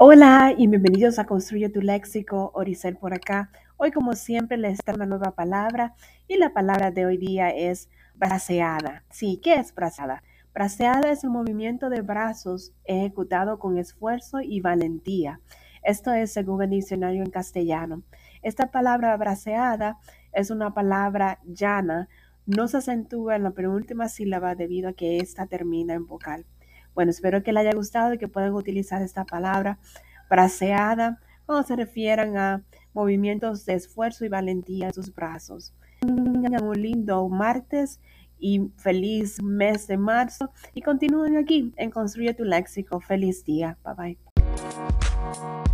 Hola y bienvenidos a Construye tu Léxico, Oricel por acá. Hoy como siempre les traigo una nueva palabra y la palabra de hoy día es braceada. Sí, ¿qué es braceada? Braceada es un movimiento de brazos ejecutado con esfuerzo y valentía. Esto es según el diccionario en castellano. Esta palabra braceada es una palabra llana, no se acentúa en la penúltima sílaba debido a que ésta termina en vocal. Bueno, espero que les haya gustado y que puedan utilizar esta palabra braceada cuando se refieran a movimientos de esfuerzo y valentía en sus brazos. Un lindo martes y feliz mes de marzo y continúen aquí en Construye tu Léxico. Feliz día. Bye bye.